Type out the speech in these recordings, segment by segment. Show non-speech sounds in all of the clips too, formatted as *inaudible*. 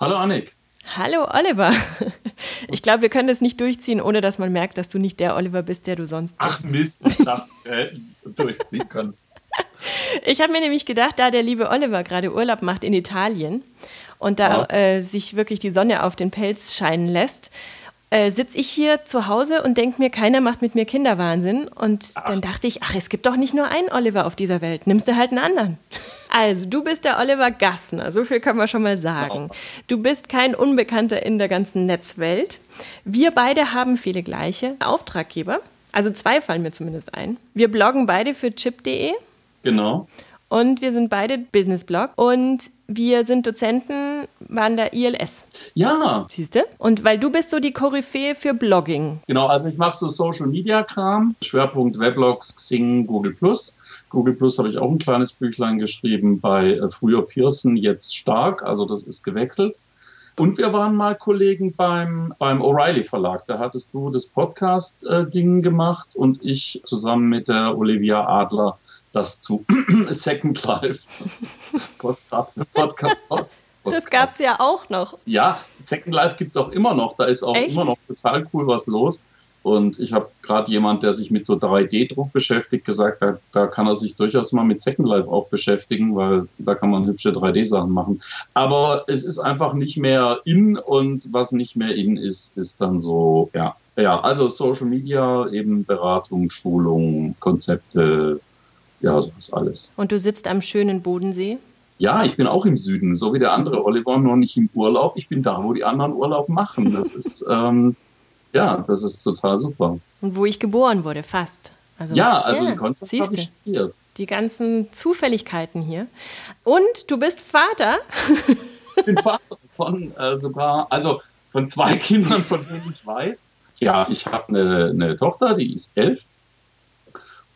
Hallo Annik. Hallo Oliver. *laughs* Ich glaube, wir können das nicht durchziehen, ohne dass man merkt, dass du nicht der Oliver bist, der du sonst bist. Ach Mist, *laughs* ich dachte, wir hätten es durchziehen können. Ich habe mir nämlich gedacht, da der liebe Oliver gerade Urlaub macht in Italien und da ja. äh, sich wirklich die Sonne auf den Pelz scheinen lässt, äh, sitze ich hier zu Hause und denke mir, keiner macht mit mir Kinderwahnsinn. Und ach. dann dachte ich, ach, es gibt doch nicht nur einen Oliver auf dieser Welt. Nimmst du halt einen anderen. *laughs* Also, du bist der Oliver Gassner, so viel können wir schon mal sagen. Du bist kein Unbekannter in der ganzen Netzwelt. Wir beide haben viele gleiche Auftraggeber. Also zwei fallen mir zumindest ein. Wir bloggen beide für chip.de. Genau. Und wir sind beide Business-Blog. Und wir sind Dozenten an der ILS. Ja. Siehst du? Und weil du bist so die Koryphäe für Blogging. Genau, also ich mache so Social-Media-Kram. Schwerpunkt Weblogs, Xing, Google+. Google Plus habe ich auch ein kleines Büchlein geschrieben bei äh, früher Pearson, jetzt stark, also das ist gewechselt. Und wir waren mal Kollegen beim, beim O'Reilly Verlag. Da hattest du das Podcast-Ding gemacht und ich zusammen mit der Olivia Adler das zu *clears throat* Second Life. *laughs* Podcast. Das gab es ja auch noch. Ja, Second Life gibt es auch immer noch. Da ist auch Echt? immer noch total cool was los. Und ich habe gerade jemand, der sich mit so 3D-Druck beschäftigt, gesagt, da, da kann er sich durchaus mal mit Second Life auch beschäftigen, weil da kann man hübsche 3D-Sachen machen. Aber es ist einfach nicht mehr in und was nicht mehr in ist, ist dann so, ja. Ja, also Social Media, eben Beratung, Schulung, Konzepte, ja, sowas alles. Und du sitzt am schönen Bodensee? Ja, ich bin auch im Süden, so wie der andere Oliver, nur nicht im Urlaub. Ich bin da, wo die anderen Urlaub machen. Das *laughs* ist, ähm, ja, das ist total super. Und wo ich geboren wurde, fast. Also, ja, also ja, in Konstanz habe ich studiert. Die ganzen Zufälligkeiten hier. Und du bist Vater. *laughs* ich bin Vater von äh, sogar, also von zwei *laughs* Kindern, von denen ich weiß. Ja, ich habe eine, eine Tochter, die ist elf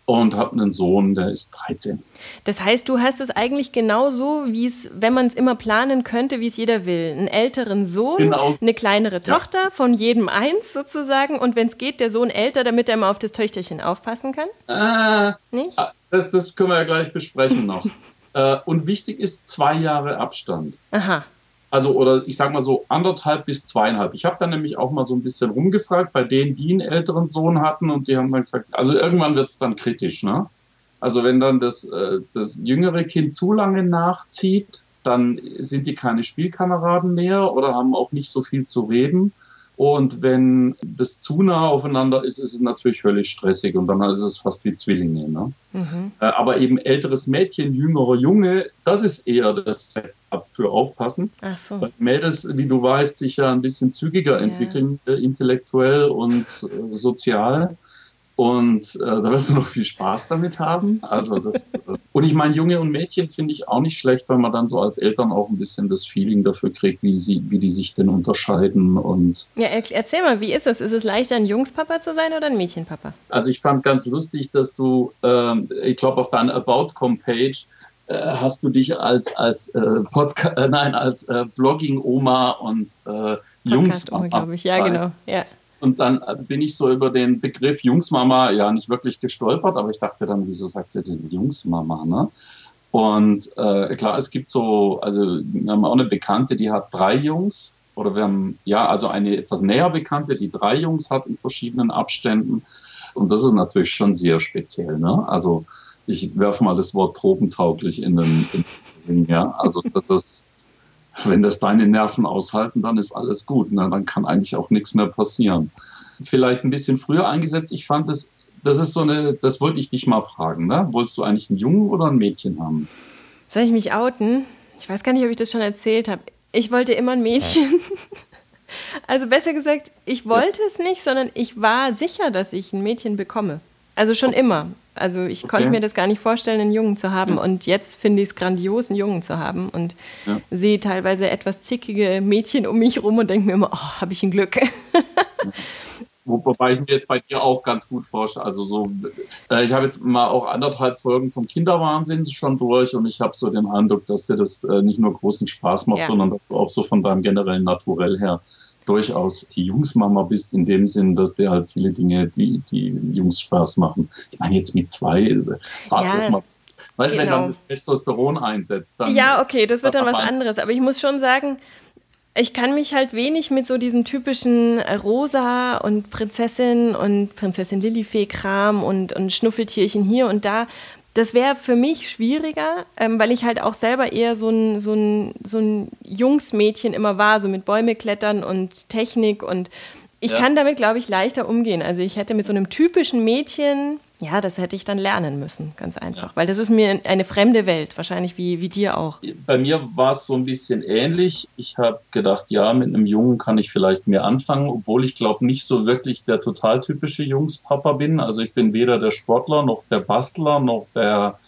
und habe einen Sohn, der ist 13. Das heißt, du hast es eigentlich genauso, wie es, wenn man es immer planen könnte, wie es jeder will. Einen älteren Sohn, genau. eine kleinere Tochter, ja. von jedem eins sozusagen. Und wenn es geht, der Sohn älter, damit er mal auf das Töchterchen aufpassen kann? Äh, Nicht? Ah, das, das können wir ja gleich besprechen noch. *laughs* äh, und wichtig ist zwei Jahre Abstand. Aha. Also, oder ich sag mal so anderthalb bis zweieinhalb. Ich habe dann nämlich auch mal so ein bisschen rumgefragt bei denen, die einen älteren Sohn hatten und die haben dann gesagt, also irgendwann wird es dann kritisch, ne? Also wenn dann das, äh, das jüngere Kind zu lange nachzieht, dann sind die keine Spielkameraden mehr oder haben auch nicht so viel zu reden. Und wenn das zu nah aufeinander ist, ist es natürlich völlig stressig und dann ist es fast wie Zwillinge. Ne? Mhm. Äh, aber eben älteres Mädchen, jüngerer Junge, das ist eher das Setup für Aufpassen. Ach so. Weil Mädels, wie du weißt, sich ja ein bisschen zügiger ja. entwickeln, äh, intellektuell und äh, sozial. Und äh, da wirst du noch viel Spaß damit haben. Also das, äh, und ich meine, Junge und Mädchen finde ich auch nicht schlecht, weil man dann so als Eltern auch ein bisschen das Feeling dafür kriegt, wie, sie, wie die sich denn unterscheiden. Und ja, erzähl mal, wie ist es? Ist es leichter, ein Jungspapa zu sein oder ein Mädchenpapa? Also ich fand ganz lustig, dass du, ähm, ich glaube, auf deiner About-Com-Page äh, hast du dich als, als, äh, Podcast, äh, nein, als äh, Blogging-Oma und äh, Jungsmama. glaube ich. Ja, genau. Ja. Und dann bin ich so über den Begriff Jungsmama ja nicht wirklich gestolpert, aber ich dachte dann, wieso sagt sie denn Jungsmama, ne? Und äh, klar, es gibt so, also wir haben auch eine Bekannte, die hat drei Jungs. Oder wir haben, ja, also eine etwas näher Bekannte, die drei Jungs hat in verschiedenen Abständen. Und das ist natürlich schon sehr speziell, ne? Also ich werfe mal das Wort tropentauglich in den, in den ja. Also das ist wenn das deine Nerven aushalten, dann ist alles gut. Ne? Dann kann eigentlich auch nichts mehr passieren. Vielleicht ein bisschen früher eingesetzt. Ich fand das, das ist so eine, das wollte ich dich mal fragen. Ne? Wolltest du eigentlich einen Jungen oder ein Mädchen haben? Soll ich mich outen? Ich weiß gar nicht, ob ich das schon erzählt habe. Ich wollte immer ein Mädchen. *laughs* Also besser gesagt, ich wollte es nicht, sondern ich war sicher, dass ich ein Mädchen bekomme. Also schon immer. Also ich okay. konnte mir das gar nicht vorstellen, einen Jungen zu haben. Ja. Und jetzt finde ich es grandios, einen Jungen zu haben. Und ja. sehe teilweise etwas zickige Mädchen um mich rum und denke mir immer, oh, habe ich ein Glück. *laughs* Wobei ich mir jetzt bei dir auch ganz gut vorstelle. Also so, äh, ich habe jetzt mal auch anderthalb Folgen vom Kinderwahnsinn schon durch und ich habe so den Eindruck, dass dir das äh, nicht nur großen Spaß macht, ja. sondern dass du auch so von deinem generellen Naturell her durchaus die Jungsmama bist, in dem Sinn, dass dir halt viele Dinge, die, die Jungs Spaß machen. Ich meine, jetzt mit zwei, äh, ja. mal Weißt du, genau. wenn dann genau. das Testosteron einsetzt, dann. Ja, okay, das wird dann was anderes. Aber ich muss schon sagen, ich kann mich halt wenig mit so diesen typischen Rosa und Prinzessin und Prinzessin Lilifee-Kram und, und Schnuffeltierchen hier und da. Das wäre für mich schwieriger, ähm, weil ich halt auch selber eher so ein, so, ein, so ein Jungsmädchen immer war, so mit Bäume klettern und Technik und ich ja. kann damit, glaube ich, leichter umgehen. Also ich hätte mit so einem typischen Mädchen, ja, das hätte ich dann lernen müssen, ganz einfach. Ja. Weil das ist mir eine fremde Welt, wahrscheinlich wie, wie dir auch. Bei mir war es so ein bisschen ähnlich. Ich habe gedacht, ja, mit einem Jungen kann ich vielleicht mehr anfangen, obwohl ich glaube nicht so wirklich der total typische Jungspapa bin. Also ich bin weder der Sportler noch der Bastler noch der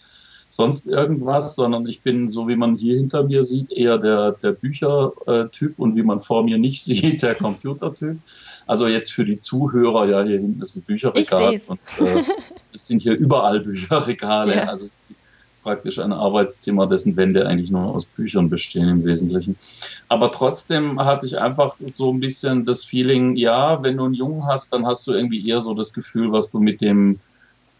sonst irgendwas, sondern ich bin, so wie man hier hinter mir sieht, eher der, der Büchertyp und wie man vor mir nicht *laughs* sieht, der Computertyp. Also jetzt für die Zuhörer, ja, hier hinten ist ein Bücherregal und äh, es sind hier überall Bücherregale. *laughs* Ja. Also praktisch ein Arbeitszimmer, dessen Wände eigentlich nur aus Büchern bestehen im Wesentlichen. Aber trotzdem hatte ich einfach so ein bisschen das Feeling, ja, wenn du einen Jungen hast, dann hast du irgendwie eher so das Gefühl, was du mit dem,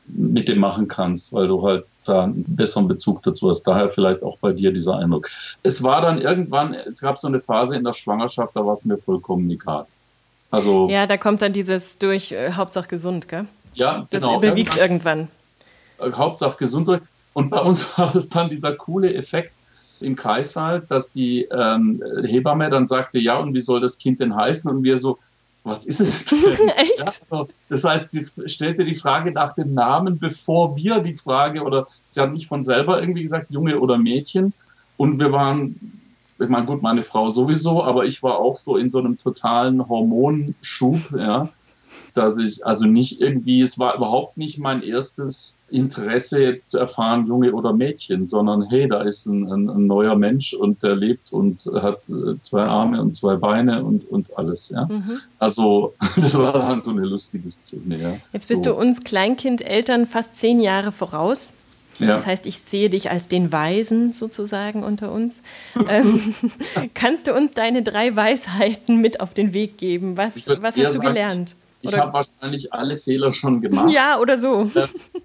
mit dem machen kannst, weil du halt da einen besseren Bezug dazu hast. Daher vielleicht auch bei dir dieser Eindruck. Es war dann irgendwann, es gab so eine Phase in der Schwangerschaft, da war es mir vollkommen egal. Also, ja, da kommt dann dieses durch äh, Hauptsache gesund, gell? Ja, das genau. überwiegt irgendwann. irgendwann. Äh, Hauptsache gesund. Und bei uns *laughs* war es dann dieser coole Effekt im Kreissaal, dass die ähm, Hebamme dann sagte, ja, und wie soll das Kind denn heißen? Und wir so, was ist es denn? *laughs* Echt? Ja, also, das heißt, sie stellte die Frage nach dem Namen, bevor wir die Frage, oder sie hat nicht von selber irgendwie gesagt, Junge oder Mädchen. Und wir waren ich meine, gut, meine Frau sowieso, aber ich war auch so in so einem totalen Hormonschub, ja, dass ich also nicht irgendwie, es war überhaupt nicht mein erstes Interesse jetzt zu erfahren, Junge oder Mädchen, sondern hey, da ist ein, ein, ein neuer Mensch und der lebt und hat äh, zwei Arme und zwei Beine und, und alles, ja. Mhm. Also, *laughs* das war dann so eine lustige Szene, ja. Jetzt bist so. du uns Kleinkindeltern fast zehn Jahre voraus. Ja. Das heißt, ich sehe dich als den Weisen sozusagen unter uns. *laughs* ähm, *laughs* kannst du uns deine drei Weisheiten mit auf den Weg geben? Was, was hast du sagen, gelernt? Ich, ich habe wahrscheinlich alle Fehler schon gemacht. Ja, oder so.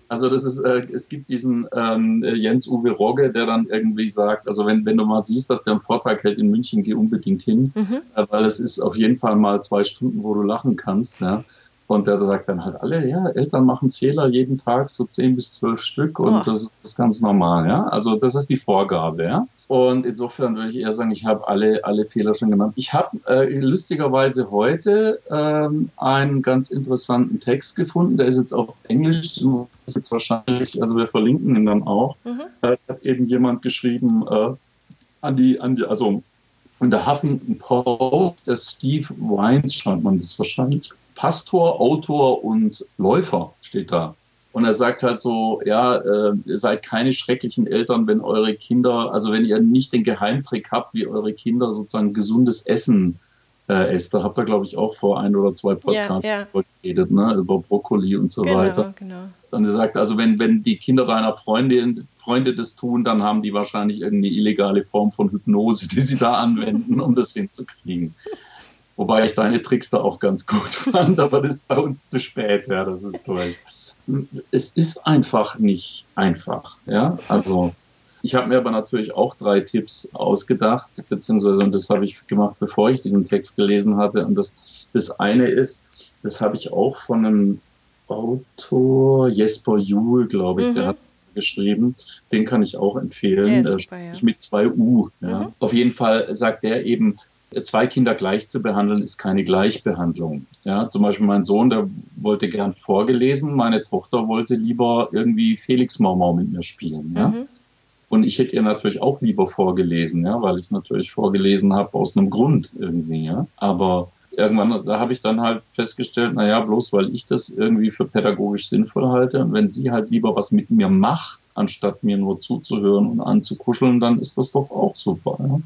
Also das ist, äh, es gibt diesen ähm, Jens-Uwe Rogge, der dann irgendwie sagt, also wenn, wenn du mal siehst, dass der einen Vortrag hält in München, geh unbedingt hin, mhm. äh, weil es ist auf jeden Fall mal zwei Stunden, wo du lachen kannst. Ja. Und der sagt dann halt alle, ja, Eltern machen Fehler jeden Tag, so zehn bis zwölf Stück und oh. das ist ganz normal, ja. Also das ist die Vorgabe, ja. Und insofern würde ich eher sagen, ich habe alle, alle Fehler schon gemacht. Ich habe äh, lustigerweise heute ähm, einen ganz interessanten Text gefunden, der ist jetzt auf Englisch, jetzt wahrscheinlich, also wir verlinken ihn dann auch. Mhm. Da hat eben jemand geschrieben, äh, an die, an die, also in der Huffington Post, der Steve Wines schreibt man das wahrscheinlich, Pastor, Autor und Läufer steht da. Und er sagt halt so, ja, äh, ihr seid keine schrecklichen Eltern, wenn eure Kinder, also wenn ihr nicht den Geheimtrick habt, wie eure Kinder sozusagen gesundes Essen äh, esst. Da habt ihr, glaube ich, auch vor ein oder zwei Podcasts ja, ja. geredet, ne, über Brokkoli und so genau, weiter. Genau. Und er sagt, also wenn, wenn die Kinder deiner Freundin, Freunde das tun, dann haben die wahrscheinlich irgendeine illegale Form von Hypnose, die sie da anwenden, um das hinzukriegen. Wobei ich deine Tricks da auch ganz gut *laughs* fand, aber das ist bei uns zu spät, ja, das ist durch. Es ist einfach nicht einfach, ja, also ich habe mir aber natürlich auch drei Tipps ausgedacht, beziehungsweise, und das habe ich gemacht, bevor ich diesen Text gelesen hatte. Und das, das eine ist, das habe ich auch von einem Autor, Jesper Juhl, glaube ich, mhm. der hat geschrieben. Den kann ich auch empfehlen. Super, ja. Mit zwei U. Ja. Mhm. Auf jeden Fall sagt er eben, zwei Kinder gleich zu behandeln, ist keine Gleichbehandlung. Ja, zum Beispiel mein Sohn, der wollte gern vorgelesen, meine Tochter wollte lieber irgendwie Felix Maumau mit mir spielen. Ja? Mhm. Und ich hätte ihr natürlich auch lieber vorgelesen, ja, weil ich natürlich vorgelesen habe aus einem Grund irgendwie. Ja? Aber irgendwann, da habe ich dann halt festgestellt, naja, bloß weil ich das irgendwie für pädagogisch sinnvoll halte wenn sie halt lieber was mit mir macht, anstatt mir nur zuzuhören und anzukuscheln, dann ist das doch auch super. Ja?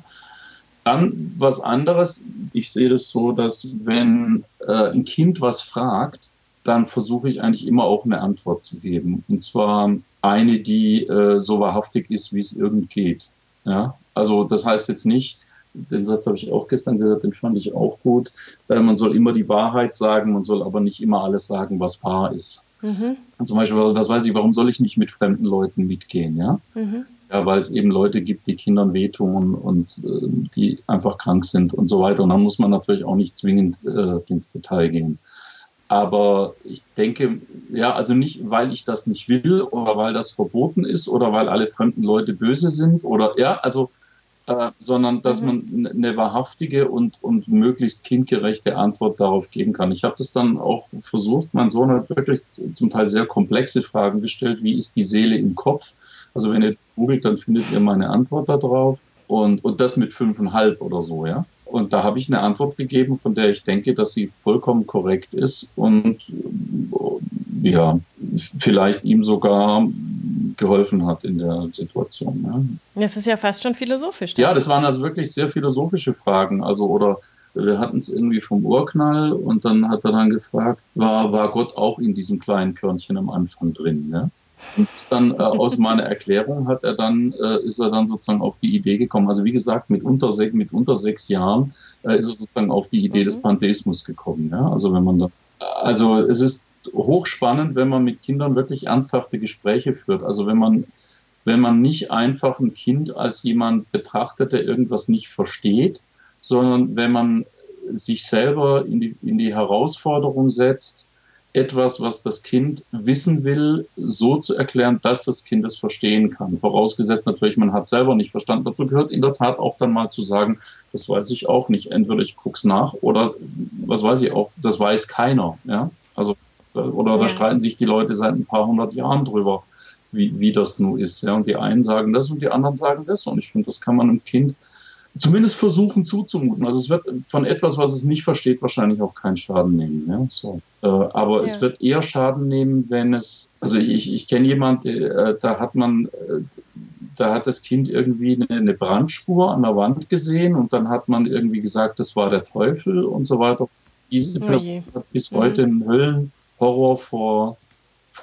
Dann was anderes, ich sehe das so, dass wenn äh, ein Kind was fragt, dann versuche ich eigentlich immer auch eine Antwort zu geben. Und zwar eine, die äh, so wahrhaftig ist, wie es irgend geht. Ja? Also das heißt jetzt nicht, den Satz habe ich auch gestern gehört, den fand ich auch gut. Äh, man soll immer die Wahrheit sagen, man soll aber nicht immer alles sagen, was wahr ist. Mhm. Zum Beispiel, was weiß ich, warum soll ich nicht mit fremden Leuten mitgehen, ja? Mhm. Ja, weil es eben Leute gibt, die Kindern wehtun und äh, die einfach krank sind und so weiter. Und dann muss man natürlich auch nicht zwingend äh, ins Detail gehen. Aber ich denke, ja, also nicht, weil ich das nicht will oder weil das verboten ist oder weil alle fremden Leute böse sind oder ja, also, äh, sondern dass mhm. man eine wahrhaftige und, und möglichst kindgerechte Antwort darauf geben kann. Ich habe das dann auch versucht. Mein Sohn hat wirklich zum Teil sehr komplexe Fragen gestellt. Wie ist die Seele im Kopf? Also wenn ihr googelt, dann findet ihr meine Antwort darauf. Und, und das mit fünfeinhalb oder so, ja. Und da habe ich eine Antwort gegeben, von der ich denke, dass sie vollkommen korrekt ist und ja, vielleicht ihm sogar geholfen hat in der Situation. Ja. Das ist ja fast schon philosophisch. Ja, das waren also wirklich sehr philosophische Fragen. Also, oder wir hatten es irgendwie vom Urknall und dann hat er dann gefragt, war, war Gott auch in diesem kleinen Körnchen am Anfang drin? Ja? Und dann äh, aus *laughs* meiner Erklärung hat er dann, äh, ist er dann sozusagen auf die Idee gekommen. Also wie gesagt, mit unter, sech, mit unter sechs Jahren äh, ist er sozusagen auf die Idee mhm. des Pantheismus gekommen. Ja? Also wenn man da, also es ist hochspannend, wenn man mit Kindern wirklich ernsthafte Gespräche führt. Also wenn man, wenn man nicht einfach ein Kind als jemand betrachtet, der irgendwas nicht versteht, sondern wenn man sich selber in die, in die Herausforderung setzt, etwas, was das Kind wissen will, so zu erklären, dass das Kind es verstehen kann. Vorausgesetzt natürlich, man hat selber nicht verstanden. Dazu gehört in der Tat auch dann mal zu sagen, das weiß ich auch nicht. Entweder ich gucke es nach oder was weiß ich auch, das weiß keiner. Ja? Also, oder ja. da streiten sich die Leute seit ein paar hundert Jahren drüber, wie, wie das nun ist. Ja? Und die einen sagen das und die anderen sagen das. Und ich finde, das kann man einem Kind zumindest versuchen zuzumuten. Also es wird von etwas, was es nicht versteht, wahrscheinlich auch keinen Schaden nehmen. Ja? So. Äh, aber ja. es wird eher Schaden nehmen, wenn es, also ich, ich, ich kenne jemanden, äh, da hat man, äh, da hat das Kind irgendwie eine, eine, Brandspur an der Wand gesehen und dann hat man irgendwie gesagt, das war der Teufel und so weiter. Diese oh Person oh hat bis heute einen Höllenhorror vor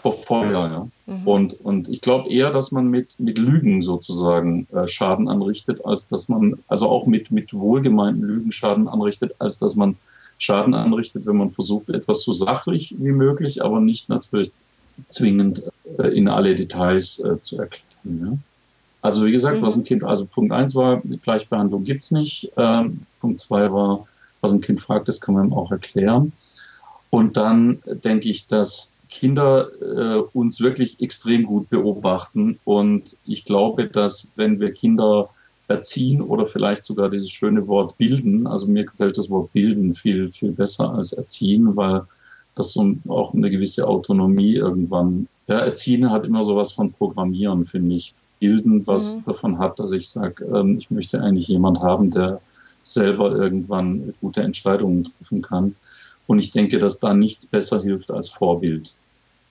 vor Feuer. Ja. Mhm. Und, und ich glaube eher, dass man mit, mit Lügen sozusagen äh, Schaden anrichtet, als dass man, also auch mit, mit wohlgemeinten Lügen Schaden anrichtet, als dass man Schaden anrichtet, wenn man versucht, etwas so sachlich wie möglich, aber nicht natürlich zwingend äh, in alle Details äh, zu erklären. Ja. Also wie gesagt, mhm. was ein Kind, also Punkt eins war, Gleichbehandlung gibt's nicht. Ähm, Punkt zwei war, was ein Kind fragt, das kann man ihm auch erklären. Und dann denke ich, dass Kinder äh, uns wirklich extrem gut beobachten. Und ich glaube, dass wenn wir Kinder erziehen oder vielleicht sogar dieses schöne Wort bilden, also mir gefällt das Wort bilden viel, viel besser als erziehen, weil das so auch eine gewisse Autonomie irgendwann, ja, erziehen hat immer sowas von Programmieren, finde ich. Bilden, was mhm. davon hat, dass ich sage, ähm, ich möchte eigentlich jemand haben, der selber irgendwann gute Entscheidungen treffen kann. Und ich denke, dass da nichts besser hilft als Vorbild.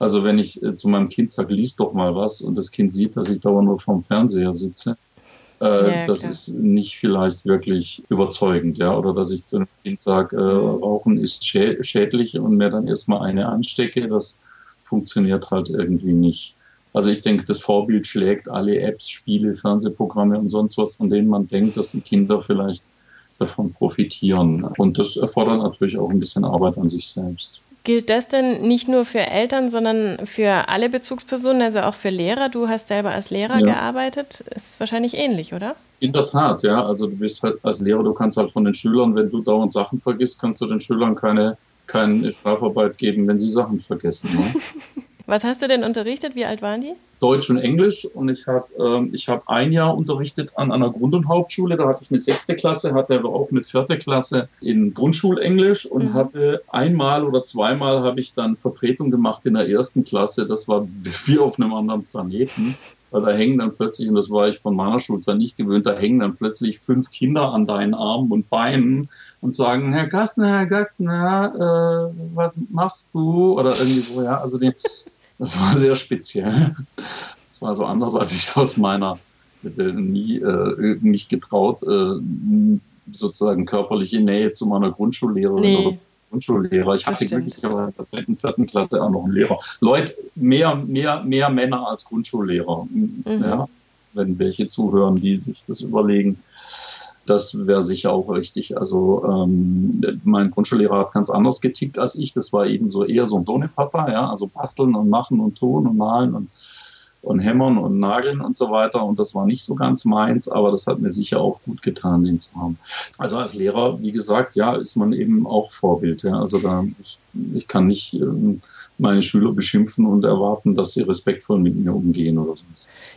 Also wenn ich äh, zu meinem Kind sage, lies doch mal was und das Kind sieht, dass ich dauernd nur vorm Fernseher sitze, äh, ja, das klar. ist nicht vielleicht wirklich überzeugend, ja. Oder dass ich zu einem Kind sage, äh, mhm. Rauchen ist schä schädlich und mir dann erstmal eine anstecke, das funktioniert halt irgendwie nicht. Also ich denke, das Vorbild schlägt alle Apps, Spiele, Fernsehprogramme und sonst was, von denen man denkt, dass die Kinder vielleicht davon profitieren. Und das erfordert natürlich auch ein bisschen Arbeit an sich selbst. Gilt das denn nicht nur für Eltern, sondern für alle Bezugspersonen, also auch für Lehrer? Du hast selber als Lehrer ja. gearbeitet. Ist wahrscheinlich ähnlich, oder? In der Tat, ja. Also du bist halt als Lehrer, du kannst halt von den Schülern, wenn du dauernd Sachen vergisst, kannst du den Schülern keine, keine Strafarbeit geben, wenn sie Sachen vergessen. Ne? *laughs* Was hast du denn unterrichtet? Wie alt waren die? Deutsch und Englisch und ich habe ähm, hab ein Jahr unterrichtet an einer Grund- und Hauptschule. Da hatte ich eine sechste Klasse, hatte aber auch eine vierte Klasse in Grundschulenglisch und mhm. hatte einmal oder zweimal habe ich dann Vertretung gemacht in der ersten Klasse. Das war *laughs* wie auf einem anderen Planeten. Weil da hängen dann plötzlich, und das war ich von meiner Schulzeit nicht gewöhnt, da hängen dann plötzlich fünf Kinder an deinen Armen und Beinen und sagen, Herr Gassner, Herr Gassner, äh, was machst du? Oder irgendwie so, ja. Also die, das war sehr speziell. Das war so anders, als ich es aus meiner, hätte nie äh, mich getraut, äh, sozusagen körperliche Nähe zu meiner Grundschullehrerin nee. oder Grundschullehrer. Ich hatte wirklich in der dritten, vierten Klasse auch noch einen Lehrer. Leute, mehr, mehr, mehr Männer als Grundschullehrer. Mhm. Ja, wenn welche zuhören, die sich das überlegen. Das wäre sicher auch richtig. Also ähm, mein Grundschullehrer hat ganz anders getickt als ich. Das war eben so eher so ein Sohnepapa, ja, also basteln und machen und tun und malen und und Hämmern und Nageln und so weiter. Und das war nicht so ganz meins, aber das hat mir sicher auch gut getan, den zu haben. Also als Lehrer, wie gesagt, ja, ist man eben auch Vorbild. Ja. Also da, ich, ich kann nicht ähm, meine Schüler beschimpfen und erwarten, dass sie respektvoll mit mir umgehen oder so.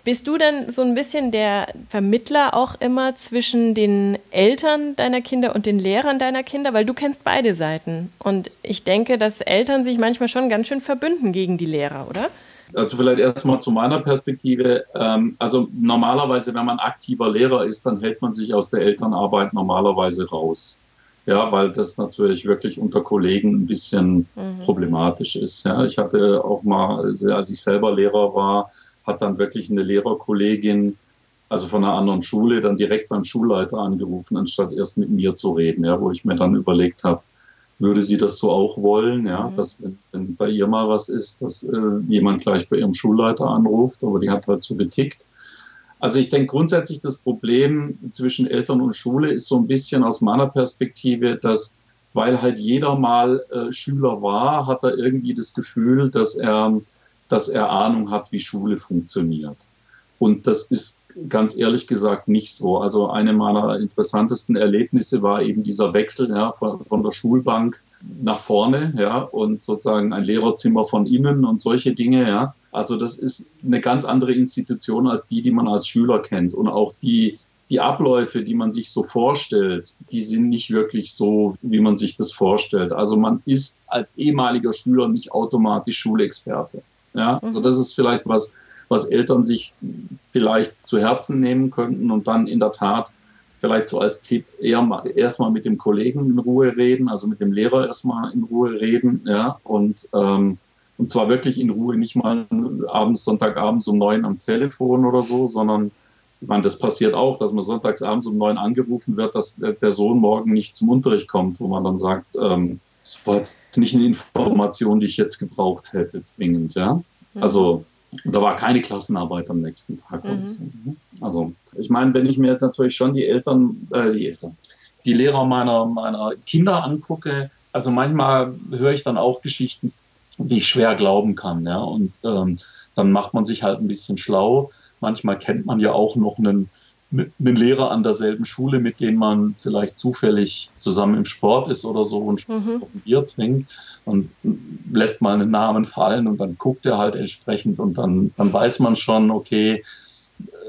Bist du dann so ein bisschen der Vermittler auch immer zwischen den Eltern deiner Kinder und den Lehrern deiner Kinder? Weil du kennst beide Seiten. Und ich denke, dass Eltern sich manchmal schon ganz schön verbünden gegen die Lehrer, oder? Also vielleicht erstmal zu meiner Perspektive. Ähm, also normalerweise, wenn man aktiver Lehrer ist, dann hält man sich aus der Elternarbeit normalerweise raus. Ja, weil das natürlich wirklich unter Kollegen ein bisschen mhm. problematisch ist. Ja, ich hatte auch mal, als ich selber Lehrer war, hat dann wirklich eine Lehrerkollegin, also von einer anderen Schule, dann direkt beim Schulleiter angerufen, anstatt erst mit mir zu reden, ja, wo ich mir dann überlegt habe, würde sie das so auch wollen, ja, mhm. dass wenn, wenn, bei ihr mal was ist, dass äh, jemand gleich bei ihrem Schulleiter anruft, aber die hat halt so getickt. Also ich denke grundsätzlich, das Problem zwischen Eltern und Schule ist so ein bisschen aus meiner Perspektive, dass weil halt jeder mal äh, Schüler war, hat er irgendwie das Gefühl, dass er, dass er Ahnung hat, wie Schule funktioniert. Und das ist ganz ehrlich gesagt nicht so. Also eine meiner interessantesten Erlebnisse war eben dieser Wechsel ja, von, von der Schulbank nach vorne, ja, und sozusagen ein Lehrerzimmer von innen und solche Dinge, ja. Also das ist eine ganz andere Institution als die, die man als Schüler kennt. Und auch die, die Abläufe, die man sich so vorstellt, die sind nicht wirklich so, wie man sich das vorstellt. Also man ist als ehemaliger Schüler nicht automatisch Schulexperte. Ja, also mhm. das ist vielleicht was, was Eltern sich vielleicht zu Herzen nehmen könnten und dann in der Tat vielleicht so als Tipp erstmal mit dem Kollegen in Ruhe reden, also mit dem Lehrer erstmal in Ruhe reden, ja, und ähm, und zwar wirklich in Ruhe, nicht mal abends, Sonntagabends um neun am Telefon oder so, sondern ich meine, das passiert auch, dass man sonntagsabends um neun angerufen wird, dass der Sohn morgen nicht zum Unterricht kommt, wo man dann sagt, ähm, das war jetzt nicht eine Information, die ich jetzt gebraucht hätte, zwingend, ja. Mhm. Also da war keine Klassenarbeit am nächsten Tag. Mhm. Ne? Also ich meine, wenn ich mir jetzt natürlich schon die Eltern, äh, die Eltern, die Lehrer meiner, meiner Kinder angucke, also manchmal höre ich dann auch Geschichten die ich schwer glauben kann. Ja? Und ähm, dann macht man sich halt ein bisschen schlau. Manchmal kennt man ja auch noch einen, einen Lehrer an derselben Schule, mit dem man vielleicht zufällig zusammen im Sport ist oder so und mhm. auf ein Bier trinkt und lässt mal einen Namen fallen und dann guckt er halt entsprechend und dann, dann weiß man schon, okay,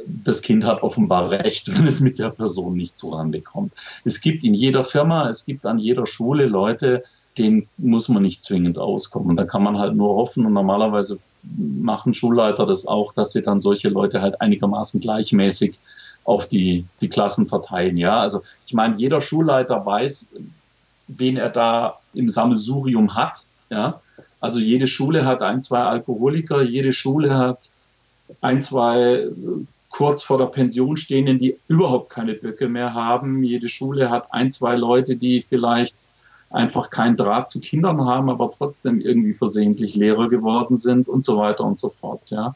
das Kind hat offenbar recht, wenn es mit der Person nicht zurande kommt. Es gibt in jeder Firma, es gibt an jeder Schule Leute, den muss man nicht zwingend auskommen. Da kann man halt nur hoffen und normalerweise machen Schulleiter das auch, dass sie dann solche Leute halt einigermaßen gleichmäßig auf die, die Klassen verteilen. Ja, also ich meine, jeder Schulleiter weiß, wen er da im Sammelsurium hat. Ja, also jede Schule hat ein, zwei Alkoholiker, jede Schule hat ein, zwei kurz vor der Pension stehenden, die überhaupt keine Böcke mehr haben. Jede Schule hat ein, zwei Leute, die vielleicht einfach keinen Draht zu Kindern haben, aber trotzdem irgendwie versehentlich Lehrer geworden sind und so weiter und so fort. Ja.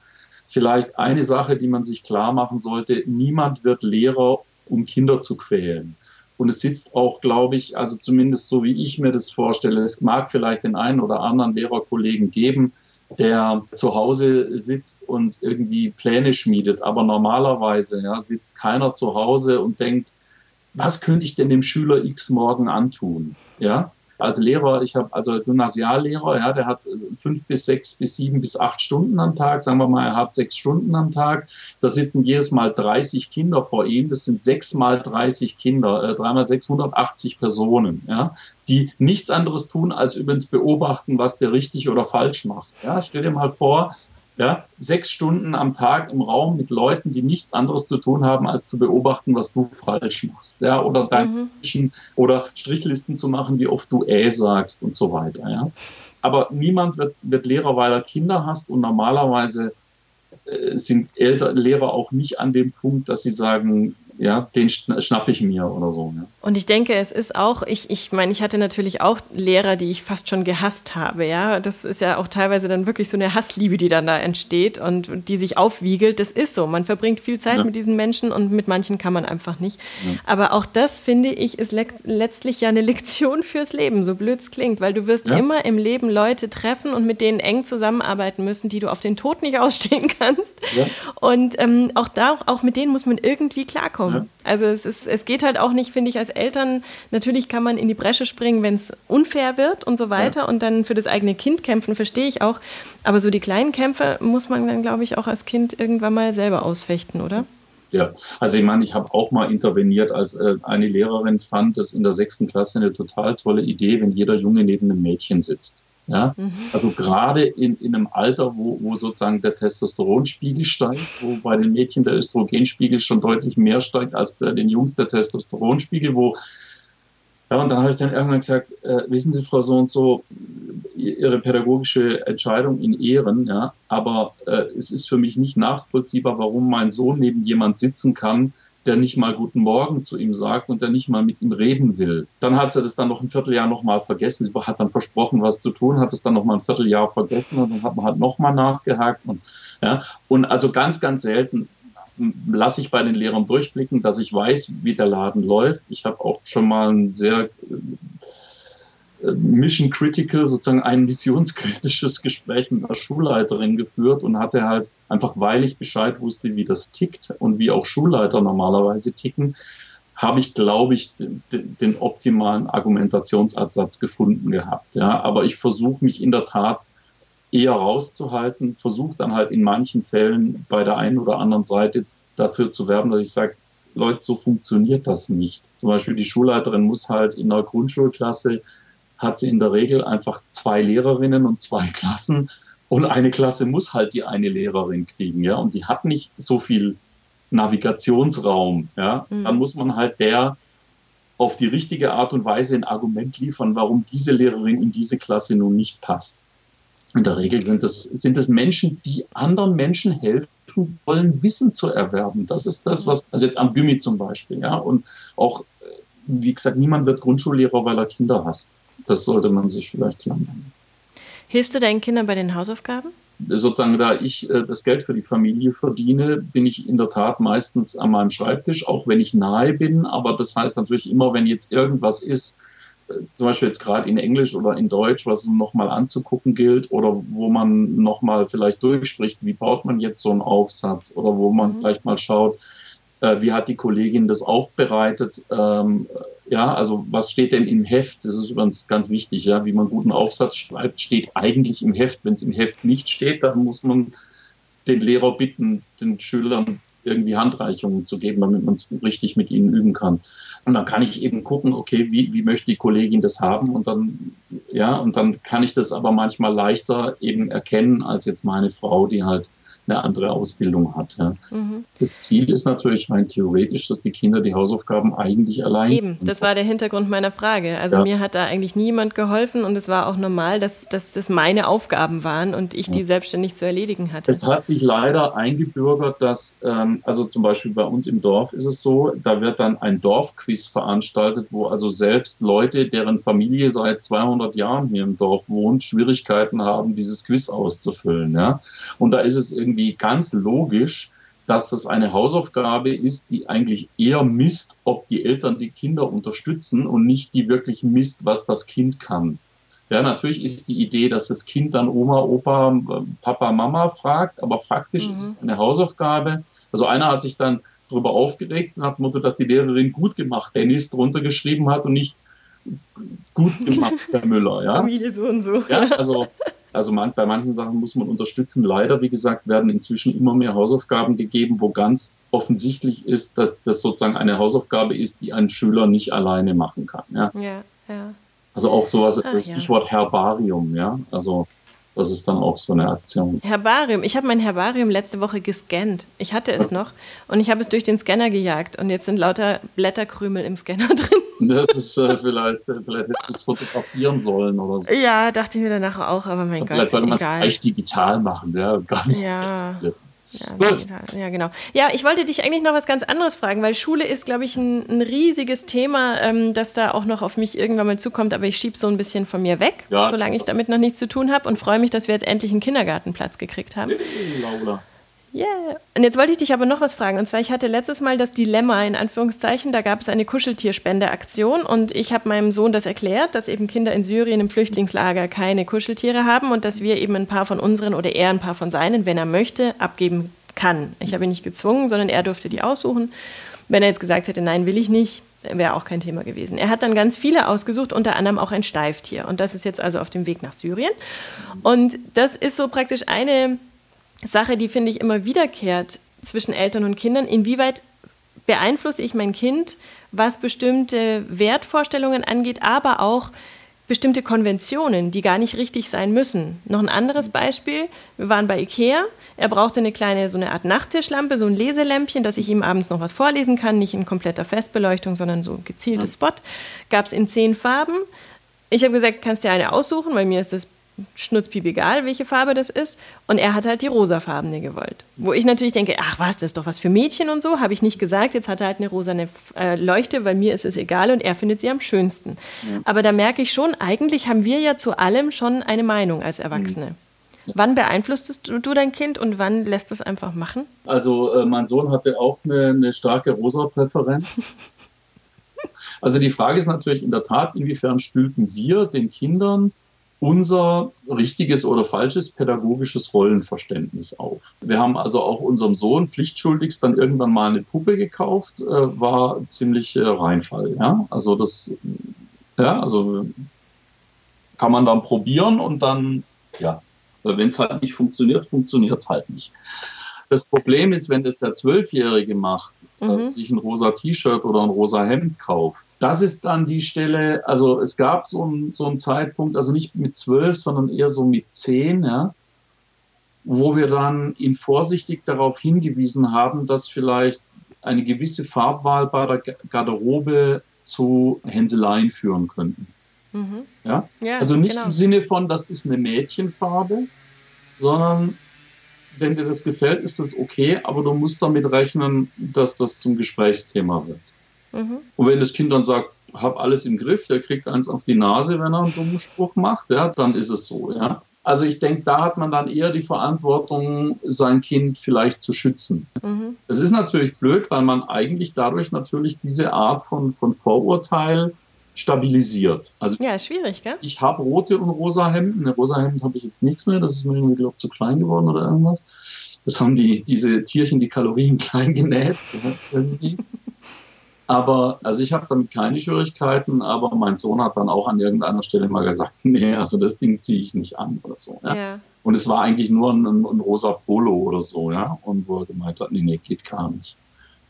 Vielleicht eine Sache, die man sich klar machen sollte, niemand wird Lehrer, um Kinder zu quälen. Und es sitzt auch, glaube ich, also zumindest so wie ich mir das vorstelle, es mag vielleicht den einen oder anderen Lehrerkollegen geben, der zu Hause sitzt und irgendwie Pläne schmiedet. Aber normalerweise ja, sitzt keiner zu Hause und denkt, was könnte ich denn dem Schüler X morgen antun? Ja, als Lehrer, ich habe also Gymnasiallehrer, ja, der hat fünf bis sechs bis sieben bis acht Stunden am Tag, sagen wir mal, er hat sechs Stunden am Tag. Da sitzen jedes Mal 30 Kinder vor ihm. Das sind sechs mal 30 Kinder, äh, dreimal 680 Personen, ja, die nichts anderes tun, als übrigens beobachten, was der richtig oder falsch macht. Ja, stell dir mal vor, ja, sechs Stunden am Tag im Raum mit Leuten, die nichts anderes zu tun haben, als zu beobachten, was du falsch machst, ja, oder dein mhm. oder Strichlisten zu machen, wie oft du äh sagst und so weiter, ja. Aber niemand wird, wird Lehrer, weil er Kinder hast und normalerweise äh, sind Eltern, Lehrer auch nicht an dem Punkt, dass sie sagen, ja, den schnappe ich mir oder so. Ja. Und ich denke, es ist auch, ich, ich meine, ich hatte natürlich auch Lehrer, die ich fast schon gehasst habe, ja. Das ist ja auch teilweise dann wirklich so eine Hassliebe, die dann da entsteht und die sich aufwiegelt. Das ist so. Man verbringt viel Zeit ja. mit diesen Menschen und mit manchen kann man einfach nicht. Ja. Aber auch das, finde ich, ist le letztlich ja eine Lektion *laughs* fürs Leben, so blöd es klingt, weil du wirst immer im Leben Leute treffen und mit denen eng zusammenarbeiten müssen, die du auf den Tod nicht *laughs* ausstehen kannst. Und ähm, auch da, auch mit denen muss man irgendwie klarkommen. Ja. Also es, ist, es geht halt auch nicht, finde ich, als Eltern, natürlich kann man in die Bresche springen, wenn es unfair wird und so weiter ja. und dann für das eigene Kind kämpfen, verstehe ich auch. Aber so die kleinen Kämpfe muss man dann, glaube ich, auch als Kind irgendwann mal selber ausfechten, oder? Ja, also ich meine, ich habe auch mal interveniert, als äh, eine Lehrerin fand das in der sechsten Klasse eine total tolle Idee, wenn jeder Junge neben einem Mädchen sitzt. Ja? Mhm. Also gerade in, in einem Alter, wo, wo sozusagen der Testosteronspiegel steigt, wo bei den Mädchen der Östrogenspiegel schon deutlich mehr steigt als bei den Jungs der Testosteronspiegel, wo ja, und dann habe ich dann irgendwann gesagt, äh, wissen Sie, Frau so und so, Ihre pädagogische Entscheidung in Ehren, ja, aber äh, es ist für mich nicht nachvollziehbar, warum mein Sohn neben jemand sitzen kann, der nicht mal Guten Morgen zu ihm sagt und der nicht mal mit ihm reden will. Dann hat sie das dann noch ein Vierteljahr nochmal vergessen. Sie hat dann versprochen, was zu tun, hat es dann noch mal ein Vierteljahr vergessen und dann hat man halt nochmal nachgehakt. Und, ja, und also ganz, ganz selten lasse ich bei den Lehrern durchblicken, dass ich weiß, wie der Laden läuft. Ich habe auch schon mal ein sehr äh, Mission Critical, sozusagen ein missionskritisches Gespräch mit einer Schulleiterin geführt und hatte halt einfach, weil ich Bescheid wusste, wie das tickt und wie auch Schulleiter normalerweise ticken, habe ich, glaube ich, den, den, optimalen Argumentationsansatz gefunden gehabt. Ja, aber ich versuche mich in der Tat eher rauszuhalten, versuche dann halt in manchen Fällen bei der einen oder anderen Seite dafür zu werben, dass ich sage, Leute, so funktioniert das nicht. Zum Beispiel die Schulleiterin muss halt in einer Grundschulklasse hat sie in der Regel einfach zwei Lehrerinnen und zwei *laughs* Klassen. Und eine Klasse muss halt die eine Lehrerin kriegen, ja. Und die hat nicht so viel Navigationsraum, ja. Mhm. Dann muss man halt der auf die richtige Art und Weise ein Argument liefern, warum diese Lehrerin in diese Klasse nun nicht passt. In der Regel sind es, sind es Menschen, die anderen Menschen helfen wollen, Wissen zu erwerben. Das ist das, was, also jetzt am Bümi zum Beispiel, ja. Und auch, wie gesagt, niemand wird Grundschullehrer, weil er Kinder hasst. Das sollte man sich vielleicht lernen. Hilfst du deinen Kindern bei den Hausaufgaben? Sozusagen, da ich äh, das Geld für die Familie verdiene, bin ich in der Tat meistens an meinem Schreibtisch, auch wenn ich nahe bin. Aber das heißt natürlich immer, wenn jetzt irgendwas ist, äh, zum Beispiel jetzt gerade in Englisch oder in Deutsch, was nochmal anzugucken gilt oder wo man nochmal vielleicht durchspricht, wie baut man jetzt so einen Aufsatz oder wo man mhm. vielleicht mal schaut, äh, wie hat die Kollegin das aufbereitet, ähm, ja, also was steht denn im Heft? Das ist übrigens ganz wichtig, ja, wie man guten Aufsatz schreibt, steht eigentlich im Heft. Wenn es im Heft nicht steht, dann muss man den Lehrer bitten, den Schülern irgendwie Handreichungen zu geben, damit man es richtig mit ihnen üben kann. Und dann kann ich eben gucken, okay, wie, wie möchte die Kollegin das haben? Und dann, ja, und dann kann ich das aber manchmal leichter eben erkennen als jetzt meine Frau, die halt eine andere Ausbildung hat. Ja. Mhm. Das Ziel ist natürlich rein theoretisch, dass die Kinder die Hausaufgaben eigentlich allein. Eben, das war der Hintergrund meiner Frage. Also ja. mir hat da eigentlich niemand geholfen und es war auch normal, dass, dass das meine Aufgaben waren und ich ja. die selbstständig zu erledigen hatte. Es hat sich leider eingebürgert, dass, ähm, also zum Beispiel bei uns im Dorf ist es so, da wird dann ein Dorfquiz veranstaltet, wo also selbst Leute, deren Familie seit 200 Jahren hier im Dorf wohnt, Schwierigkeiten haben, dieses Quiz auszufüllen. Ja? Und da ist es irgendwie irgendwie ganz logisch, dass das eine Hausaufgabe ist, die eigentlich eher misst, ob die Eltern die Kinder unterstützen und nicht die wirklich misst, was das Kind kann. Ja, natürlich ist die Idee, dass das Kind dann Oma, Opa, Papa, Mama fragt, aber faktisch mhm. ist es eine Hausaufgabe. Also einer hat sich dann darüber aufgeregt, nach dem Motto, dass die Lehrerin gut gemacht, Dennis drunter geschrieben hat und nicht gut gemacht, Herr Müller. Ja? *laughs* Familie so und so. Ja, also also man, bei manchen Sachen muss man unterstützen. Leider, wie gesagt, werden inzwischen immer mehr Hausaufgaben gegeben, wo ganz offensichtlich ist, dass das sozusagen eine Hausaufgabe ist, die ein Schüler nicht alleine machen kann. Ja, ja. ja. Also auch sowas, ah, Stichwort ja. Herbarium, ja. Also das ist dann auch so eine Aktion. Herbarium. Ich habe mein Herbarium letzte Woche gescannt. Ich hatte es noch und ich habe es durch den Scanner gejagt und jetzt sind lauter Blätterkrümel im Scanner *laughs* drin. Das ist äh, vielleicht, äh, vielleicht hätte ich es fotografieren sollen oder so. Ja, dachte ich mir danach auch, aber mein Gott. Vielleicht sollte man es gleich digital machen, ja, gar nicht. Ja. Ja, Gut. ja, genau. Ja, ich wollte dich eigentlich noch was ganz anderes fragen, weil Schule ist, glaube ich, ein, ein, riesiges Thema, ähm, das da auch noch auf mich irgendwann mal zukommt, aber ich schiebe so ein bisschen von mir weg, ja. solange ich damit noch nichts zu tun habe und freue mich, dass wir jetzt endlich einen Kindergartenplatz gekriegt haben. Laura. Yeah. Und jetzt wollte ich dich aber noch was fragen. Und zwar, ich hatte letztes Mal das Dilemma, in Anführungszeichen, da gab es eine Kuscheltierspendeaktion und ich habe meinem Sohn das erklärt, dass eben Kinder in Syrien im Flüchtlingslager keine Kuscheltiere haben und dass wir eben ein paar von unseren oder er ein paar von seinen, wenn er möchte, abgeben kann. Ich habe ihn nicht gezwungen, sondern er durfte die aussuchen. Wenn er jetzt gesagt hätte, nein, will ich nicht, wäre auch kein Thema gewesen. Er hat dann ganz viele ausgesucht, unter anderem auch ein Steiftier. Und das ist jetzt also auf dem Weg nach Syrien. Und das ist so praktisch eine Sache, die finde ich immer wiederkehrt zwischen Eltern und Kindern. Inwieweit beeinflusse ich mein Kind, was bestimmte Wertvorstellungen angeht, aber auch bestimmte Konventionen, die gar nicht richtig sein müssen. Noch ein anderes Beispiel. Wir waren bei Ikea. Er brauchte eine kleine, so eine Art Nachttischlampe, so ein Leselämpchen, dass ich ihm abends noch was vorlesen kann. Nicht in kompletter Festbeleuchtung, sondern so ein gezieltes Spot. Gab es in zehn Farben. Ich habe gesagt, kannst dir eine aussuchen, weil mir ist das schnutzpiep egal, welche Farbe das ist. Und er hat halt die rosafarbene gewollt. Wo ich natürlich denke, ach was, das ist doch was für Mädchen und so. Habe ich nicht gesagt. Jetzt hat er halt eine rosane äh, Leuchte, weil mir ist es egal und er findet sie am schönsten. Ja. Aber da merke ich schon, eigentlich haben wir ja zu allem schon eine Meinung als Erwachsene. Mhm. Wann beeinflusst du dein Kind und wann lässt es einfach machen? Also äh, mein Sohn hatte auch eine, eine starke rosa Präferenz. *laughs* also die Frage ist natürlich in der Tat, inwiefern stülpen wir den Kindern unser richtiges oder falsches pädagogisches Rollenverständnis auf. Wir haben also auch unserem Sohn pflichtschuldigst dann irgendwann mal eine Puppe gekauft, äh, war ziemlich äh, Reinfall. Ja? Also das, ja, also kann man dann probieren und dann, ja, wenn es halt nicht funktioniert, funktioniert es halt nicht. Das Problem ist, wenn das der Zwölfjährige macht, äh, mhm. sich ein rosa T-Shirt oder ein rosa Hemd kauft, das ist dann die Stelle, also es gab so, ein, so einen Zeitpunkt, also nicht mit zwölf, sondern eher so mit zehn, ja, wo wir dann ihn vorsichtig darauf hingewiesen haben, dass vielleicht eine gewisse Farbwahl bei der Garderobe zu Hänseleien führen könnten. Mhm. Ja? ja? also nicht genau. im Sinne von, das ist eine Mädchenfarbe, sondern wenn dir das gefällt, ist das okay, aber du musst damit rechnen, dass das zum Gesprächsthema wird. Mhm. Und wenn das Kind dann sagt, hab alles im Griff, der kriegt eins auf die Nase, wenn er einen dummen Spruch macht, ja, dann ist es so, ja. Also ich denke, da hat man dann eher die Verantwortung, sein Kind vielleicht zu schützen. Mhm. Es ist natürlich blöd, weil man eigentlich dadurch natürlich diese Art von, von Vorurteil stabilisiert. Also ja, schwierig, gell? Ich habe rote und rosa Hemden. Eine rosa Hemd habe ich jetzt nichts mehr. Das ist mir irgendwie, glaube ich, zu klein geworden oder irgendwas. Das haben die, diese Tierchen die Kalorien *laughs* klein genäht. irgendwie. Aber, also ich habe damit keine Schwierigkeiten, aber mein Sohn hat dann auch an irgendeiner Stelle mal gesagt, *laughs* nee, also das Ding ziehe ich nicht an oder so. Ja? ja. Und es war eigentlich nur ein, ein, rosa Polo oder so, ja. Und wo er gemeint hat, nee, nee, geht gar nicht.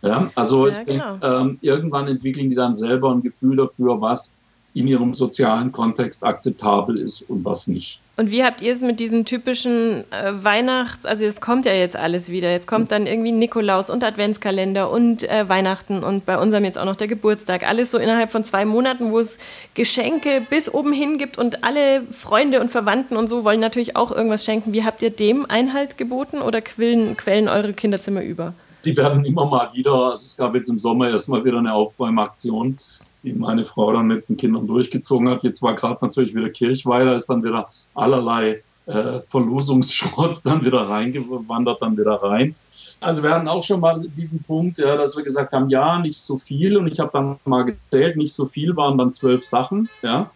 Ja, also ja, ich denke, genau. ähm, irgendwann entwickeln die dann selber ein Gefühl dafür, was in ihrem sozialen Kontext akzeptabel ist und was nicht. Und wie habt ihr es mit diesen typischen äh, Weihnachts-, also es kommt ja jetzt alles wieder. Jetzt kommt dann irgendwie Nikolaus und Adventskalender und äh, Weihnachten und bei unserem jetzt auch noch der Geburtstag. Alles so innerhalb von zwei Monaten, wo es Geschenke bis oben hin gibt und alle Freunde und Verwandten und so wollen natürlich auch irgendwas schenken. Wie habt ihr dem Einhalt geboten oder quillen, quellen eure Kinderzimmer über? Die werden immer mal wieder, also es gab jetzt im Sommer erstmal wieder eine Aufräumaktion die meine Frau dann mit den Kindern durchgezogen hat. Jetzt war gerade natürlich wieder Kirchweiler, ist dann wieder allerlei äh, Verlosungsschrott *laughs* dann wieder reingewandert, dann wieder rein. Also wir hatten auch schon mal diesen Punkt, ja, dass wir gesagt haben, ja, nicht so viel. Und ich habe dann mal gezählt, nicht so viel waren dann zwölf Sachen. Ja.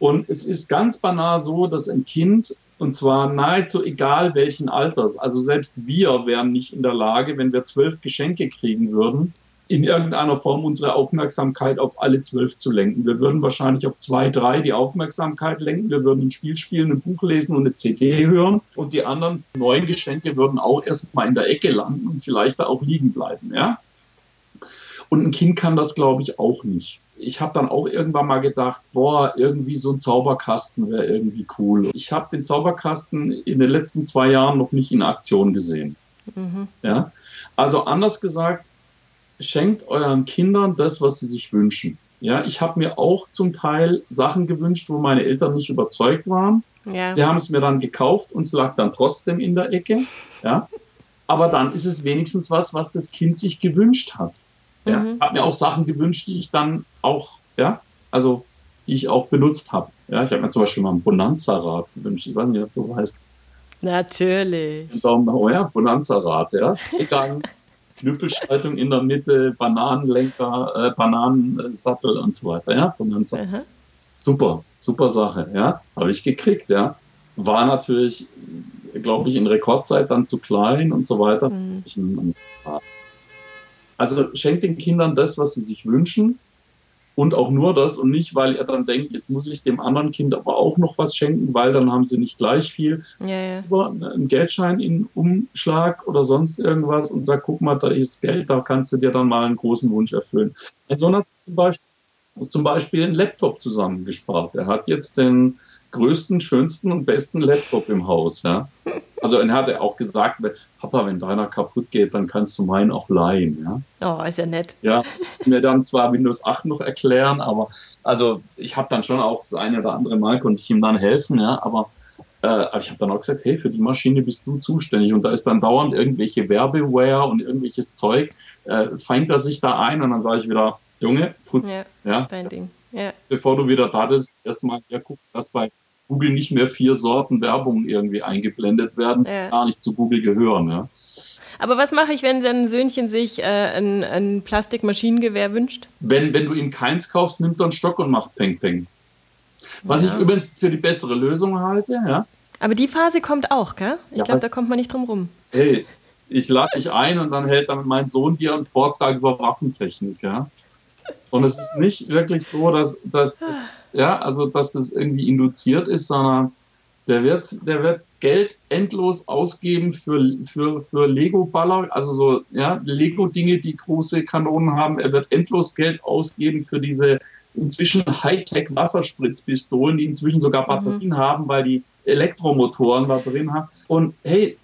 Und es ist ganz banal so, dass ein Kind, und zwar nahezu egal welchen Alters, also selbst wir wären nicht in der Lage, wenn wir zwölf Geschenke kriegen würden, in irgendeiner Form unsere Aufmerksamkeit auf alle zwölf zu lenken. Wir würden wahrscheinlich auf zwei, drei die Aufmerksamkeit lenken. Wir würden ein Spiel spielen, ein Buch lesen und eine CD hören. Und die anderen neun Geschenke würden auch erstmal in der Ecke landen und vielleicht da auch liegen bleiben. Ja? Und ein Kind kann das, glaube ich, auch nicht. Ich habe dann auch irgendwann mal gedacht, boah, irgendwie so ein Zauberkasten wäre irgendwie cool. Ich habe den Zauberkasten in den letzten zwei Jahren noch nicht in Aktion gesehen. Mhm. Ja? Also anders gesagt, schenkt euren Kindern das, was sie sich wünschen. Ja, ich habe mir auch zum Teil Sachen gewünscht, wo meine Eltern nicht überzeugt waren. Ja. Sie haben es mir dann gekauft und es lag dann trotzdem in der Ecke. Ja. aber dann ist es wenigstens was, was das Kind sich gewünscht hat. Ja, mhm. habe mir auch Sachen gewünscht, die ich dann auch, ja, also die ich auch benutzt habe. Ja, ich habe mir zum Beispiel mal ein Bonanza-Rad gewünscht. Ich weiß nicht, ob du weißt. Natürlich. Daumen, oh ja, Bonanza-Rad, ja. *laughs* Egal. Knüppelschaltung in der Mitte, Bananenlenker, äh, Bananensattel und so weiter, ja. Bonanza. Mhm. Super, super Sache, ja. Habe ich gekriegt, ja. War natürlich, glaube ich, in Rekordzeit dann zu klein und so weiter. Mhm. Also schenkt den Kindern das, was sie sich wünschen und auch nur das und nicht, weil er dann denkt, jetzt muss ich dem anderen Kind aber auch noch was schenken, weil dann haben sie nicht gleich viel. Ja, ja. Ein Geldschein in Umschlag oder sonst irgendwas und sagt, guck mal, da ist Geld, da kannst du dir dann mal einen großen Wunsch erfüllen. Ein hat zum Beispiel, zum Beispiel einen Laptop zusammengespart. Er hat jetzt den größten, schönsten und besten Laptop im Haus. Ja? Also er hat auch gesagt, Papa, wenn deiner kaputt geht, dann kannst du meinen auch leihen. Ja? Oh, ist ja nett. Ja, musste mir dann zwar Windows 8 noch erklären, aber also ich habe dann schon auch das eine oder andere Mal konnte ich ihm dann helfen, ja, aber äh, ich habe dann auch gesagt, hey, für die Maschine bist du zuständig und da ist dann dauernd irgendwelche Werbeware und irgendwelches Zeug, äh, feindet er sich da ein und dann sage ich wieder, Junge, putz, ja, ja, dein Ding. Ja. Bevor du wieder da bist, erstmal, ja, guck, dass bei Google nicht mehr vier Sorten Werbung irgendwie eingeblendet werden, ja. gar nicht zu Google gehören. Ja. Aber was mache ich, wenn sein Söhnchen sich äh, ein, ein Plastikmaschinengewehr wünscht? Wenn, wenn du ihm keins kaufst, nimmt er einen Stock und macht Peng Peng. Was ja. ich übrigens für die bessere Lösung halte, ja. Aber die Phase kommt auch, gell? Ich ja. glaube, da kommt man nicht drum rum. Hey, ich lade dich ein und dann hält dann mein Sohn dir einen Vortrag über Waffentechnik, ja. Und es ist nicht wirklich so, dass, dass, ja, also, dass das irgendwie induziert ist, sondern der wird, der wird Geld endlos ausgeben für, für, für Lego-Baller, also so, ja, Lego-Dinge, die große Kanonen haben. Er wird endlos Geld ausgeben für diese inzwischen Hightech-Wasserspritzpistolen, die inzwischen sogar mhm. Batterien mhm. haben, weil die Elektromotoren da drin haben. Und hey,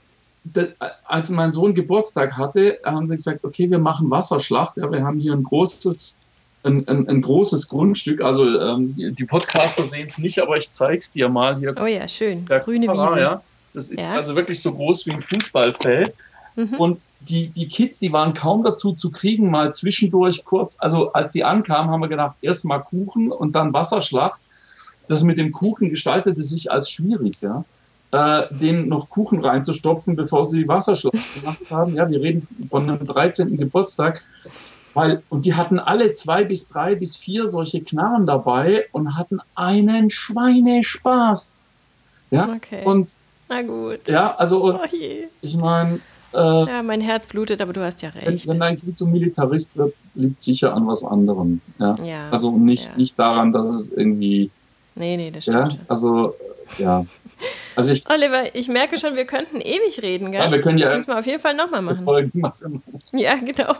als mein Sohn Geburtstag hatte, haben sie gesagt, okay, wir machen Wasserschlacht. Ja, wir haben hier ein großes ein, ein, ein großes Grundstück. Also ähm, die Podcaster sehen es nicht, aber ich zeige es dir mal hier. Oh ja, schön. Grüne Kamera, Wiese. Ja. Das ist ja. also wirklich so groß wie ein Fußballfeld. Mhm. Und die, die Kids, die waren kaum dazu zu kriegen, mal zwischendurch kurz, also als die ankamen, haben wir gedacht, erst mal Kuchen und dann Wasserschlacht. Das mit dem Kuchen gestaltete sich als schwierig, ja. Äh, den noch Kuchen reinzustopfen, bevor sie die Wasserschlacht gemacht haben. Ja, wir reden von einem 13. Geburtstag. Weil, und die hatten alle zwei bis drei bis vier solche Knarren dabei und hatten einen Schweinespaß. Ja, okay. und na gut. Ja, also oh ich meine. Äh, ja, mein Herz blutet, aber du hast ja recht. Wenn, wenn dein Kind zum Militarist wird, liegt sicher an was anderem. Ja. ja also nicht, ja. nicht daran, dass es irgendwie. Nee, nee, das stimmt. Ja, also ja. Also ich, Oliver, ich merke schon, wir könnten ewig reden, gell? Ja, wir können ja. Das müssen wir auf jeden Fall nochmal machen. machen. Ja, genau.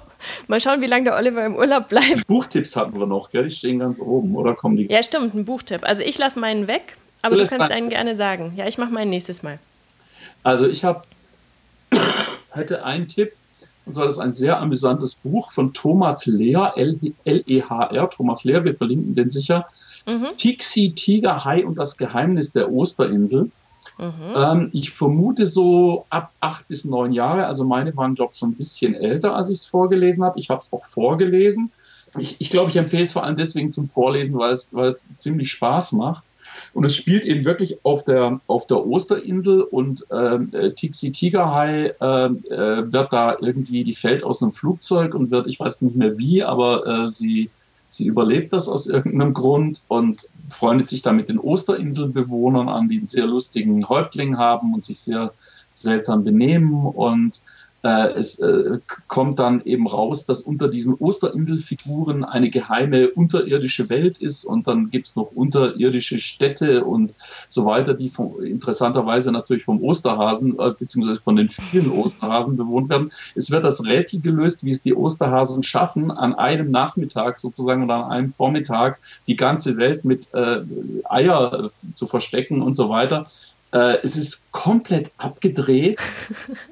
Mal schauen, wie lange der Oliver im Urlaub bleibt. Buchtipps hatten wir noch, gell? Die stehen ganz oben, oder kommen die? Ja, stimmt, ein Buchtipp. Also ich lasse meinen weg, aber du, du kannst deinen gerne sagen. Ja, ich mache meinen nächstes Mal. Also ich habe hätte einen Tipp, und zwar das ist ein sehr amüsantes Buch von Thomas Lehr, L-E-H-R, Thomas Lehr, wir verlinken den sicher. Mhm. Tixi, Tiger, Hai und das Geheimnis der Osterinsel. Mhm. Ähm, ich vermute so ab acht bis neun Jahre. Also meine waren, glaube ich, schon ein bisschen älter, als ich es vorgelesen habe. Ich habe es auch vorgelesen. Ich, ich glaube, ich empfehle es vor allem deswegen zum Vorlesen, weil es, weil es ziemlich Spaß macht. Und es spielt eben wirklich auf der, auf der Osterinsel und ähm, äh, Tixi Tigerhai äh, äh, wird da irgendwie, die fällt aus einem Flugzeug und wird, ich weiß nicht mehr wie, aber äh, sie Sie überlebt das aus irgendeinem Grund und freundet sich dann mit den Osterinselbewohnern an, die einen sehr lustigen Häuptling haben und sich sehr seltsam benehmen. Und es äh, kommt dann eben raus, dass unter diesen Osterinselfiguren eine geheime unterirdische Welt ist und dann gibt es noch unterirdische Städte und so weiter, die vom, interessanterweise natürlich vom Osterhasen äh, beziehungsweise von den vielen Osterhasen bewohnt werden. Es wird das Rätsel gelöst, wie es die Osterhasen schaffen, an einem Nachmittag sozusagen oder an einem Vormittag die ganze Welt mit äh, Eier zu verstecken und so weiter. Äh, es ist komplett abgedreht. *laughs*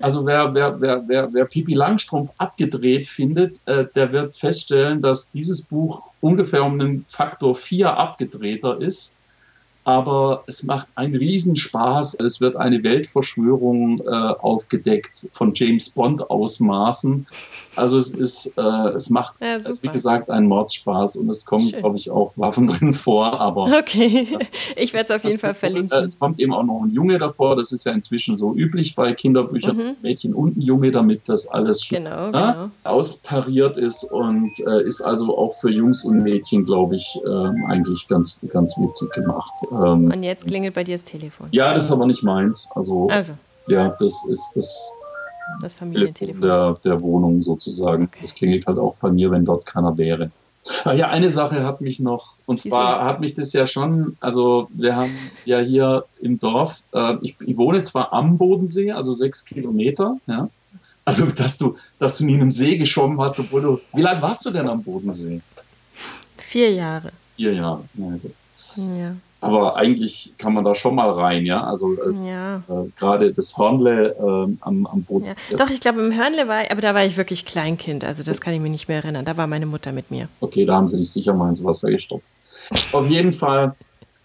Also wer, wer, wer, wer, wer Pipi Langstrumpf abgedreht findet, äh, der wird feststellen, dass dieses Buch ungefähr um einen Faktor 4 abgedrehter ist. Aber es macht einen Riesenspaß. Es wird eine Weltverschwörung äh, aufgedeckt von James Bond Ausmaßen. Also es ist, äh, es macht, ja, wie gesagt, einen Mordspaß und es kommen, glaube ich, auch Waffen drin vor. Aber okay, *laughs* ich werde es auf jeden Fall verlinken. Es kommt eben auch noch ein Junge davor. Das ist ja inzwischen so üblich bei Kinderbüchern, mhm. Mädchen und ein Junge, damit das alles schon genau, ne, genau. austariert ist und äh, ist also auch für Jungs und Mädchen, glaube ich, äh, eigentlich ganz, ganz witzig gemacht. Ähm, und jetzt klingelt bei dir das Telefon. Ja, das ist aber nicht meins. Also, also. ja, das ist das das Familientelefon der, der Wohnung sozusagen. Okay. Das klingelt halt auch bei mir, wenn dort keiner wäre. Ah ja, eine Sache hat mich noch, und zwar hat mich das ja schon, also wir haben ja hier im Dorf, äh, ich, ich, wohne zwar am Bodensee, also sechs Kilometer, ja. Also, dass du, dass du nie in einem See geschwommen hast, obwohl du, wie lange warst du denn am Bodensee? Vier Jahre. Vier Jahre, ja. ja. Aber eigentlich kann man da schon mal rein, ja. Also äh, ja. äh, gerade das Hörnle äh, am, am Boden. Ja. Doch, ich glaube im Hörnle war, aber da war ich wirklich Kleinkind. Also das kann ich mir nicht mehr erinnern. Da war meine Mutter mit mir. Okay, da haben sie dich sicher mal ins Wasser gestoppt. Auf jeden Fall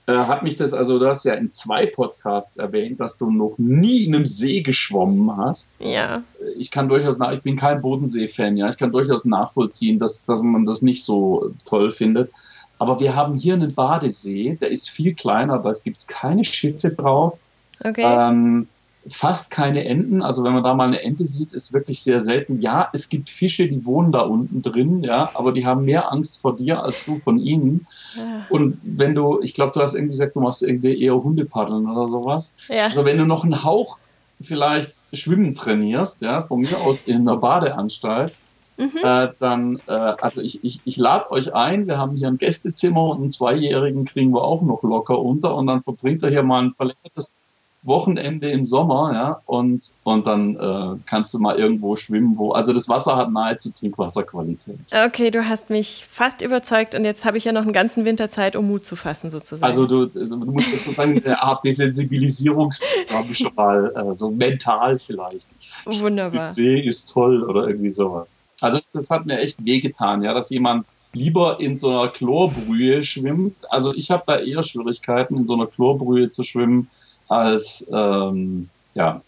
äh, hat mich das, also du hast ja in zwei Podcasts erwähnt, dass du noch nie in einem See geschwommen hast. Ja. Ich kann durchaus, nach, ich bin kein Bodensee-Fan, ja. Ich kann durchaus nachvollziehen, dass, dass man das nicht so toll findet. Aber wir haben hier einen Badesee, der ist viel kleiner, da gibt es keine Schiffe drauf. Okay. Ähm, fast keine Enten. Also wenn man da mal eine Ente sieht, ist wirklich sehr selten. Ja, es gibt Fische, die wohnen da unten drin, ja, aber die haben mehr Angst vor dir als du von ihnen. Ja. Und wenn du, ich glaube, du hast irgendwie gesagt, du machst irgendwie eher Hundepaddeln oder sowas. Ja. Also wenn du noch einen Hauch vielleicht Schwimmen trainierst, ja, von mir aus in einer Badeanstalt, Mhm. Äh, dann, äh, also ich, ich, ich lade euch ein, wir haben hier ein Gästezimmer und einen Zweijährigen kriegen wir auch noch locker unter und dann verbringt er hier mal ein verlängertes Wochenende im Sommer, ja, und, und dann äh, kannst du mal irgendwo schwimmen, wo, also das Wasser hat nahezu Trinkwasserqualität. Okay, du hast mich fast überzeugt und jetzt habe ich ja noch einen ganzen Winter Zeit, um Mut zu fassen, sozusagen. Also du, du musst sozusagen eine Art Desensibilisierungsprogramm schon mal, äh, so mental vielleicht. Wunderbar. See ist toll oder irgendwie sowas. Also das hat mir echt wehgetan, ja, dass jemand lieber in so einer Chlorbrühe schwimmt. Also ich habe da eher Schwierigkeiten, in so einer Chlorbrühe zu schwimmen, als ähm, ja.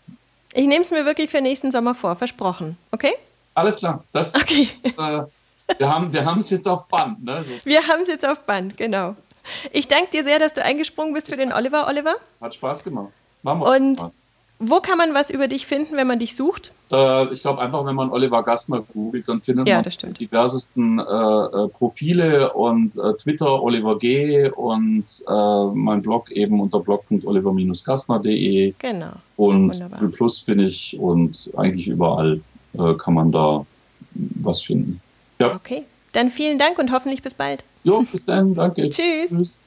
Ich nehme es mir wirklich für nächsten Sommer vor, versprochen. Okay? Alles klar. Das, *laughs* okay. Äh, wir haben wir es jetzt auf Band. Ne? So. Wir haben es jetzt auf Band, genau. Ich danke dir sehr, dass du eingesprungen bist für den Oliver, Oliver. Hat Spaß gemacht. Machen wir. Und wo kann man was über dich finden, wenn man dich sucht? Äh, ich glaube einfach, wenn man Oliver Gastner googelt, dann findet ja, man die diversesten äh, äh, Profile und äh, Twitter Oliver G. und äh, mein Blog eben unter blog.oliver-gastner.de. Genau. Und Wunderbar. Plus bin ich und eigentlich überall äh, kann man da was finden. Ja. Okay, dann vielen Dank und hoffentlich bis bald. Jo, bis dann, danke. *laughs* Tschüss. Tschüss.